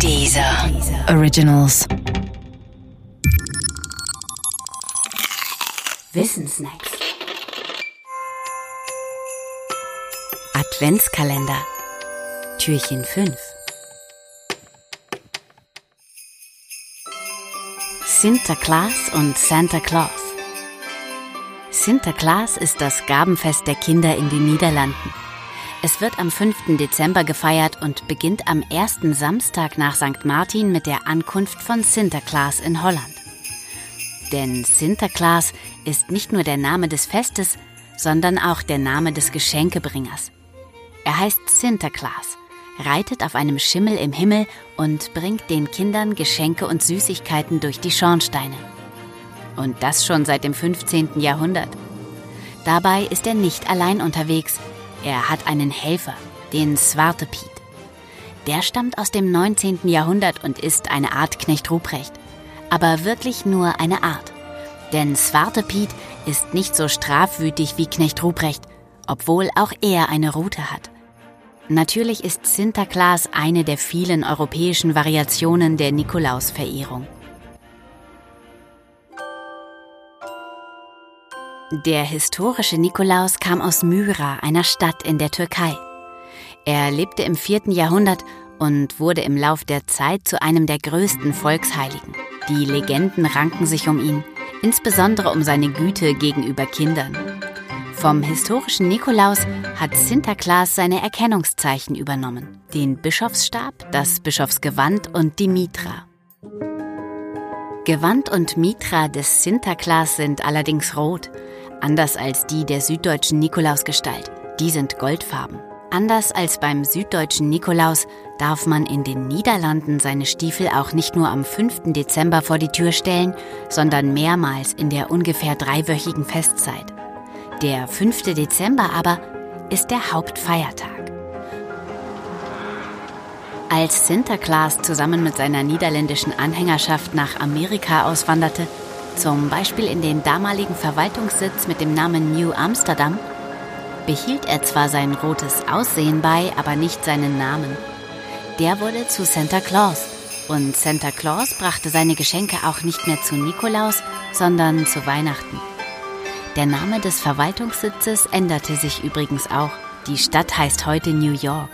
Dieser Originals. Wissensnacks. Adventskalender. Türchen 5. Sinterklaas und Santa Claus. Sinterklaas ist das Gabenfest der Kinder in den Niederlanden. Es wird am 5. Dezember gefeiert und beginnt am ersten Samstag nach St. Martin mit der Ankunft von Sinterklaas in Holland. Denn Sinterklaas ist nicht nur der Name des Festes, sondern auch der Name des Geschenkebringers. Er heißt Sinterklaas, reitet auf einem Schimmel im Himmel und bringt den Kindern Geschenke und Süßigkeiten durch die Schornsteine. Und das schon seit dem 15. Jahrhundert. Dabei ist er nicht allein unterwegs, er hat einen Helfer, den Swarte Piet. Der stammt aus dem 19. Jahrhundert und ist eine Art Knecht Ruprecht. Aber wirklich nur eine Art. Denn Swarte Piet ist nicht so strafwütig wie Knecht Ruprecht, obwohl auch er eine Rute hat. Natürlich ist Sinterklaas eine der vielen europäischen Variationen der Nikolausverehrung. Der historische Nikolaus kam aus Myra, einer Stadt in der Türkei. Er lebte im 4. Jahrhundert und wurde im Lauf der Zeit zu einem der größten Volksheiligen. Die Legenden ranken sich um ihn, insbesondere um seine Güte gegenüber Kindern. Vom historischen Nikolaus hat Sinterklaas seine Erkennungszeichen übernommen. Den Bischofsstab, das Bischofsgewand und die Mitra. Gewand und Mitra des Sinterklaas sind allerdings rot Anders als die der süddeutschen Nikolausgestalt. Die sind goldfarben. Anders als beim süddeutschen Nikolaus darf man in den Niederlanden seine Stiefel auch nicht nur am 5. Dezember vor die Tür stellen, sondern mehrmals in der ungefähr dreiwöchigen Festzeit. Der 5. Dezember aber ist der Hauptfeiertag. Als Sinterklaas zusammen mit seiner niederländischen Anhängerschaft nach Amerika auswanderte, zum Beispiel in den damaligen Verwaltungssitz mit dem Namen New Amsterdam, behielt er zwar sein rotes Aussehen bei, aber nicht seinen Namen. Der wurde zu Santa Claus und Santa Claus brachte seine Geschenke auch nicht mehr zu Nikolaus, sondern zu Weihnachten. Der Name des Verwaltungssitzes änderte sich übrigens auch. Die Stadt heißt heute New York.